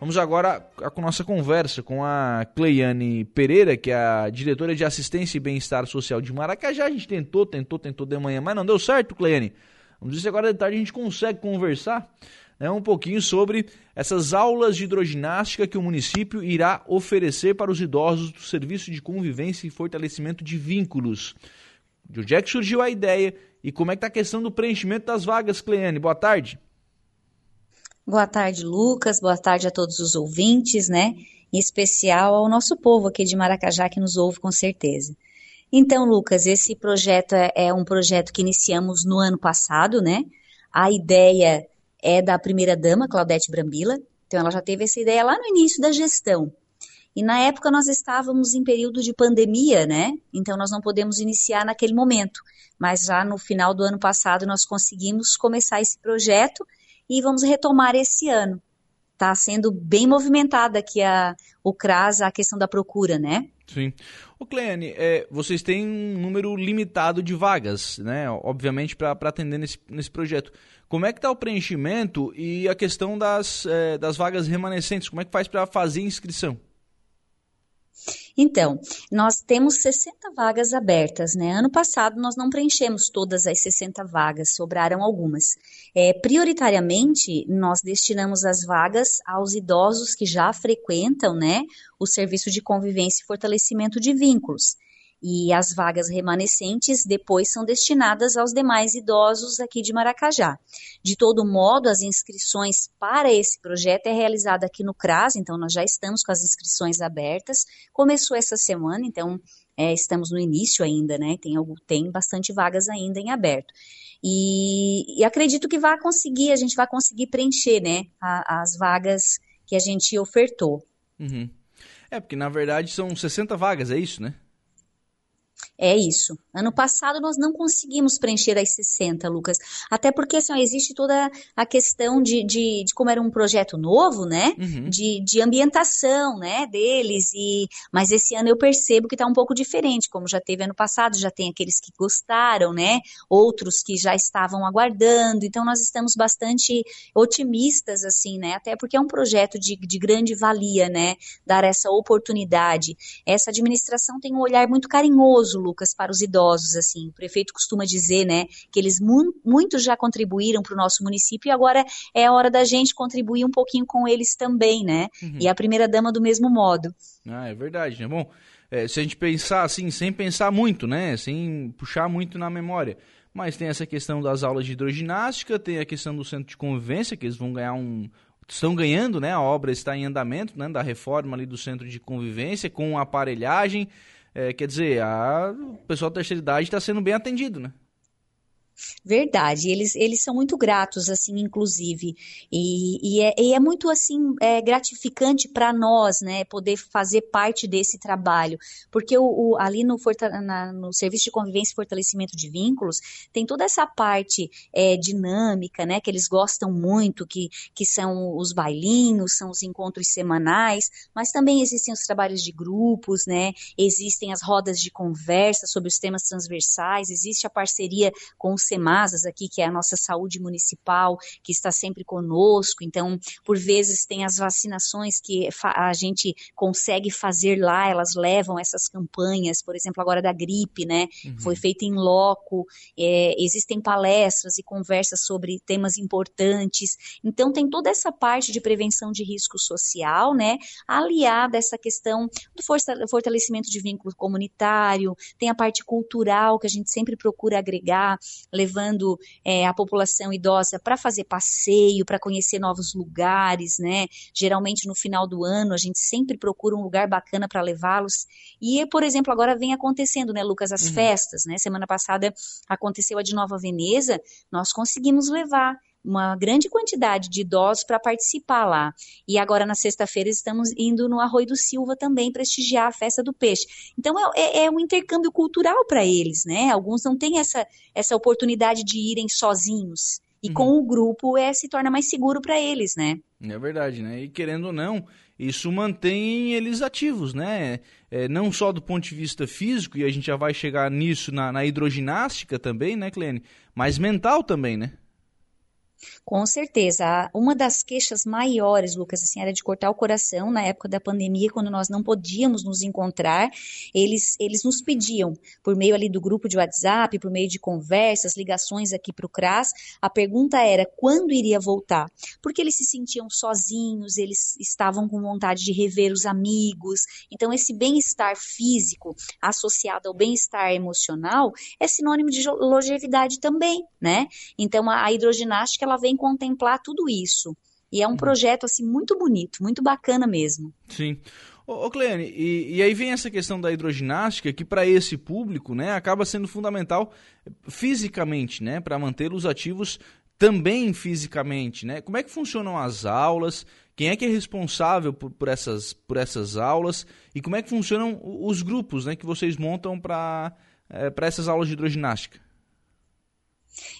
Vamos agora com nossa conversa com a Cleiane Pereira, que é a diretora de Assistência e Bem-Estar Social de Maracajá. A gente tentou, tentou, tentou de manhã, mas não deu certo, Cleiane. Vamos ver se agora de tarde a gente consegue conversar né, um pouquinho sobre essas aulas de hidroginástica que o município irá oferecer para os idosos do Serviço de Convivência e Fortalecimento de Vínculos. De onde é que surgiu a ideia e como é que está a questão do preenchimento das vagas, Cleiane? Boa tarde. Boa tarde, Lucas. Boa tarde a todos os ouvintes, né? Em especial ao nosso povo aqui de Maracajá que nos ouve com certeza. Então, Lucas, esse projeto é, é um projeto que iniciamos no ano passado, né? A ideia é da primeira dama, Claudete Brambila. Então, ela já teve essa ideia lá no início da gestão. E na época nós estávamos em período de pandemia, né? Então nós não podemos iniciar naquele momento. Mas já no final do ano passado nós conseguimos começar esse projeto e vamos retomar esse ano. Está sendo bem movimentada aqui a, o CRAS, a questão da procura, né? Sim. O Cleane, é, vocês têm um número limitado de vagas, né? Obviamente, para atender nesse, nesse projeto. Como é que está o preenchimento e a questão das, é, das vagas remanescentes? Como é que faz para fazer inscrição? Então, nós temos 60 vagas abertas, né? Ano passado nós não preenchemos todas as 60 vagas, sobraram algumas. É, prioritariamente, nós destinamos as vagas aos idosos que já frequentam, né, o serviço de convivência e fortalecimento de vínculos e as vagas remanescentes depois são destinadas aos demais idosos aqui de Maracajá. De todo modo, as inscrições para esse projeto é realizada aqui no CRAS, então nós já estamos com as inscrições abertas. Começou essa semana, então é, estamos no início ainda, né? Tem, tem bastante vagas ainda em aberto. E, e acredito que vai conseguir, a gente vai conseguir preencher, né, a, as vagas que a gente ofertou. Uhum. É, porque na verdade são 60 vagas, é isso, né? É isso. Ano passado nós não conseguimos preencher as 60, Lucas. Até porque assim, ó, existe toda a questão de, de, de, como era um projeto novo, né? Uhum. De, de ambientação, né? Deles. E, mas esse ano eu percebo que está um pouco diferente. Como já teve ano passado, já tem aqueles que gostaram, né? Outros que já estavam aguardando. Então nós estamos bastante otimistas, assim, né? Até porque é um projeto de, de grande valia, né? Dar essa oportunidade. Essa administração tem um olhar muito carinhoso, Lucas, para os idosos, assim. O prefeito costuma dizer, né, que eles mu muito já contribuíram para o nosso município e agora é a hora da gente contribuir um pouquinho com eles também, né? Uhum. E a primeira dama do mesmo modo. Ah, é verdade, né? Bom, é, se a gente pensar assim, sem pensar muito, né, sem puxar muito na memória, mas tem essa questão das aulas de hidroginástica, tem a questão do centro de convivência, que eles vão ganhar um, estão ganhando, né? A obra está em andamento, né? Da reforma ali do centro de convivência com aparelhagem. É, quer dizer, a, o pessoal da terceira idade está sendo bem atendido, né? Verdade, eles, eles são muito gratos, assim, inclusive, e, e, é, e é, muito, assim, é gratificante para nós, né, poder fazer parte desse trabalho, porque o, o ali no, na, no Serviço de Convivência e Fortalecimento de Vínculos, tem toda essa parte é, dinâmica, né, que eles gostam muito, que, que são os bailinhos, são os encontros semanais, mas também existem os trabalhos de grupos, né, existem as rodas de conversa sobre os temas transversais, existe a parceria com os SEMASAS aqui, que é a nossa saúde municipal, que está sempre conosco. Então, por vezes tem as vacinações que a gente consegue fazer lá, elas levam essas campanhas, por exemplo, agora da gripe, né? Uhum. Foi feita em loco, é, existem palestras e conversas sobre temas importantes. Então, tem toda essa parte de prevenção de risco social, né? Aliada a essa questão do fortalecimento de vínculo comunitário, tem a parte cultural que a gente sempre procura agregar, levando é, a população idosa para fazer passeio, para conhecer novos lugares, né? Geralmente no final do ano a gente sempre procura um lugar bacana para levá-los. E, por exemplo, agora vem acontecendo, né, Lucas, as uhum. festas, né? Semana passada aconteceu a de Nova Veneza, nós conseguimos levar uma grande quantidade de idosos para participar lá. E agora, na sexta-feira, estamos indo no Arroio do Silva também prestigiar a festa do peixe. Então, é, é, é um intercâmbio cultural para eles, né? Alguns não têm essa, essa oportunidade de irem sozinhos. E uhum. com o grupo é, se torna mais seguro para eles, né? É verdade, né? E querendo ou não, isso mantém eles ativos, né? É, não só do ponto de vista físico, e a gente já vai chegar nisso na, na hidroginástica também, né, Clene? Mas mental também, né? Com certeza. Uma das queixas maiores, Lucas, assim, era de cortar o coração na época da pandemia, quando nós não podíamos nos encontrar. Eles, eles nos pediam, por meio ali do grupo de WhatsApp, por meio de conversas, ligações aqui para o CRAS, a pergunta era quando iria voltar. Porque eles se sentiam sozinhos, eles estavam com vontade de rever os amigos. Então, esse bem-estar físico associado ao bem-estar emocional é sinônimo de longevidade também, né? Então, a, a hidroginástica ela vem contemplar tudo isso. E é um uhum. projeto assim muito bonito, muito bacana mesmo. Sim. Ô, ô Cleane, e, e, aí vem essa questão da hidroginástica que para esse público, né, acaba sendo fundamental fisicamente, né, para mantê-los ativos também fisicamente, né? Como é que funcionam as aulas? Quem é que é responsável por, por essas, por essas aulas? E como é que funcionam os grupos, né, que vocês montam para é, para essas aulas de hidroginástica?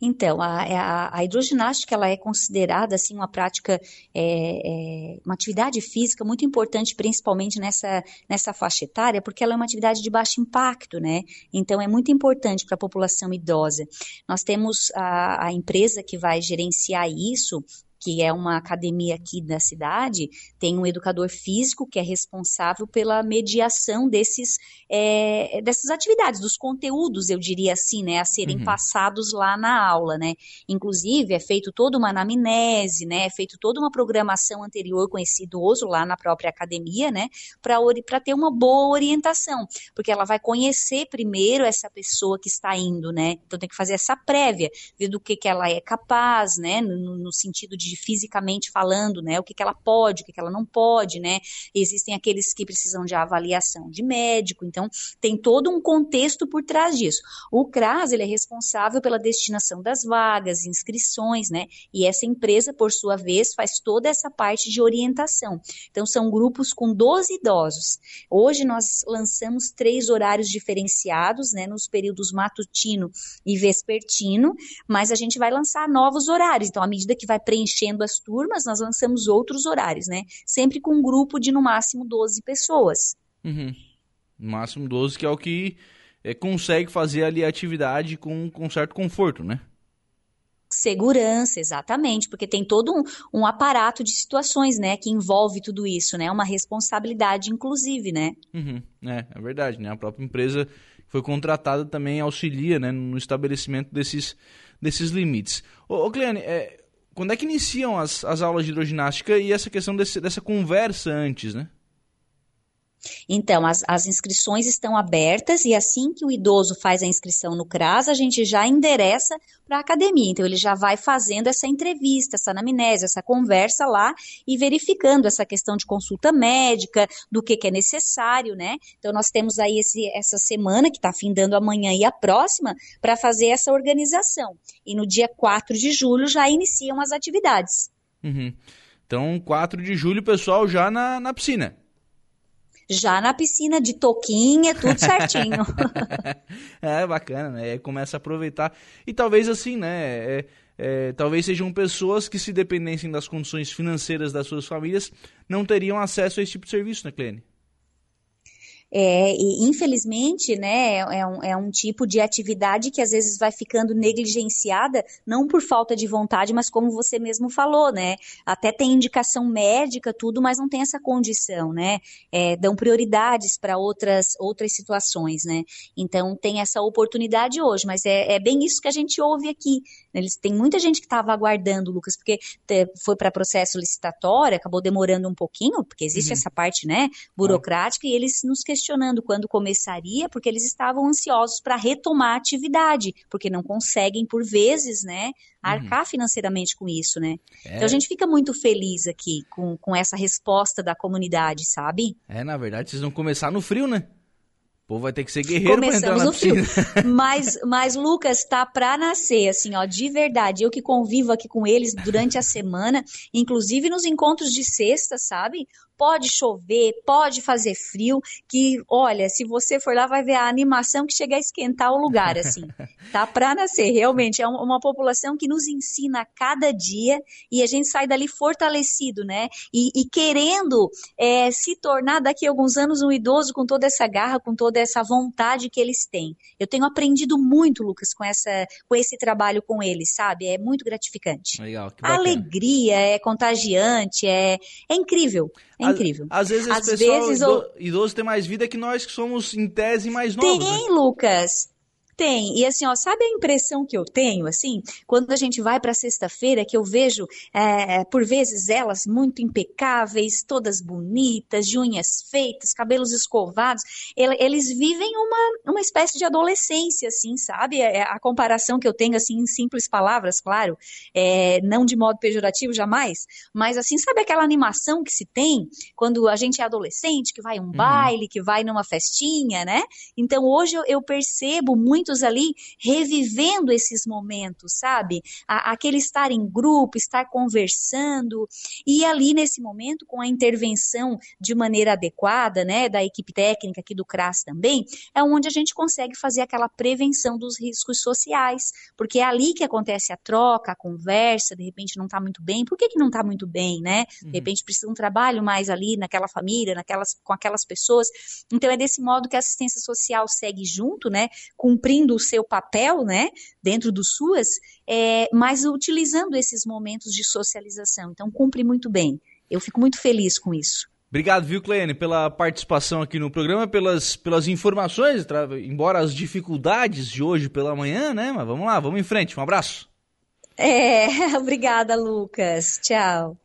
Então, a, a, a, hidroginástica ela é considerada assim uma prática, é, é, uma atividade física muito importante, principalmente nessa, nessa faixa etária, porque ela é uma atividade de baixo impacto, né? Então, é muito importante para a população idosa. Nós temos a, a empresa que vai gerenciar isso, que é uma academia aqui da cidade, tem um educador físico que é responsável pela mediação desses, é, dessas atividades, dos conteúdos, eu diria assim, né, a serem uhum. passados lá na aula, né. Inclusive, é feito toda uma anamnese, né, é feito toda uma programação anterior com esse idoso lá na própria academia, né, para ter uma boa orientação, porque ela vai conhecer primeiro essa pessoa que está indo, né, então tem que fazer essa prévia, ver do que, que ela é capaz, né, no, no sentido de fisicamente falando, né? O que, que ela pode, o que, que ela não pode, né? Existem aqueles que precisam de avaliação de médico, então tem todo um contexto por trás disso. O CRAS, ele é responsável pela destinação das vagas, inscrições, né? E essa empresa, por sua vez, faz toda essa parte de orientação. Então, são grupos com 12 idosos. Hoje nós lançamos três horários diferenciados, né? Nos períodos matutino e vespertino, mas a gente vai lançar novos horários. Então, à medida que vai preencher enchendo as turmas, nós lançamos outros horários, né? Sempre com um grupo de no máximo 12 pessoas. Uhum. No máximo 12, que é o que é, consegue fazer ali a atividade com, com certo conforto, né? Segurança, exatamente, porque tem todo um, um, aparato de situações, né, que envolve tudo isso, né, uma responsabilidade, inclusive, né. Uhum, é, é verdade, né, a própria empresa foi contratada também auxilia, né, no estabelecimento desses, desses limites. Ô, ô Cleane, é, quando é que iniciam as, as aulas de hidroginástica e essa questão desse, dessa conversa antes, né? Então, as, as, inscrições estão abertas e assim que o idoso faz a inscrição no CRAS, a gente já endereça para a academia. Então, ele já vai fazendo essa entrevista, essa anamnese, essa conversa lá e verificando essa questão de consulta médica, do que, que é necessário, né? Então, nós temos aí esse, essa semana, que está findando amanhã e a próxima, para fazer essa organização. E no dia 4 de julho já iniciam as atividades. Uhum. Então, 4 de julho, pessoal, já na, na piscina já na piscina de toquinha, tudo certinho. é bacana, né? Começa a aproveitar. E talvez assim, né? É, é, talvez sejam pessoas que, se dependessem das condições financeiras das suas famílias, não teriam acesso a esse tipo de serviço, né, Clene? É, e infelizmente, né, é um, é um tipo de atividade que às vezes vai ficando negligenciada, não por falta de vontade, mas como você mesmo falou, né, até tem indicação médica, tudo, mas não tem essa condição, né, é, dão prioridades para outras, outras situações, né, então tem essa oportunidade hoje, mas é, é bem isso que a gente ouve aqui, eles, tem muita gente que estava aguardando, Lucas, porque foi para processo licitatório, acabou demorando um pouquinho, porque existe uhum. essa parte, né, burocrática, e eles nos questionam questionando quando começaria, porque eles estavam ansiosos para retomar a atividade, porque não conseguem, por vezes, né, arcar uhum. financeiramente com isso, né? É... Então a gente fica muito feliz aqui com, com essa resposta da comunidade, sabe? É, na verdade, vocês vão começar no frio, né? O povo vai ter que ser guerreiro Começamos piscina. Frio. Mas, mas, Lucas, tá pra nascer, assim, ó, de verdade. Eu que convivo aqui com eles durante a semana, inclusive nos encontros de sexta, sabe? Pode chover, pode fazer frio, que olha, se você for lá vai ver a animação que chega a esquentar o lugar, assim. Tá para nascer, realmente é uma população que nos ensina a cada dia e a gente sai dali fortalecido, né? E, e querendo é, se tornar daqui a alguns anos um idoso com toda essa garra, com toda essa vontade que eles têm. Eu tenho aprendido muito, Lucas, com, essa, com esse trabalho com eles, sabe? É muito gratificante. Legal, que A alegria é contagiante, é, é incrível. É incrível. Às, às vezes às esse pessoal vezes, idoso, idoso tem mais vida que nós que somos, em tese, mais novos. Tem, né? Lucas. Tem. E assim, ó, sabe a impressão que eu tenho, assim, quando a gente vai para sexta-feira, que eu vejo, é, por vezes, elas muito impecáveis, todas bonitas, de unhas feitas, cabelos escovados, eles vivem uma, uma espécie de adolescência, assim, sabe? É, a comparação que eu tenho, assim, em simples palavras, claro, é, não de modo pejorativo jamais, mas assim, sabe aquela animação que se tem quando a gente é adolescente, que vai a um uhum. baile, que vai numa festinha, né? Então, hoje eu, eu percebo muito muitos ali revivendo esses momentos, sabe? aquele estar em grupo, estar conversando, e ali nesse momento, com a intervenção de maneira adequada, né, da equipe técnica aqui do CRAS também, é onde a gente consegue fazer aquela prevenção dos riscos sociais, porque é ali que acontece a troca, a conversa, de repente não está muito bem, por que, que não está muito bem, né? De uhum. repente precisa um trabalho mais ali naquela família, naquelas, com aquelas pessoas. Então é desse modo que a assistência social segue junto, né, cumprindo cumprindo o seu papel, né, dentro do SUAS, é, mas utilizando esses momentos de socialização. Então, cumpre muito bem. Eu fico muito feliz com isso. Obrigado, viu, Cleane, pela participação aqui no programa, pelas, pelas informações, embora as dificuldades de hoje pela manhã, né? Mas vamos lá, vamos em frente. Um abraço. É, obrigada, Lucas. Tchau.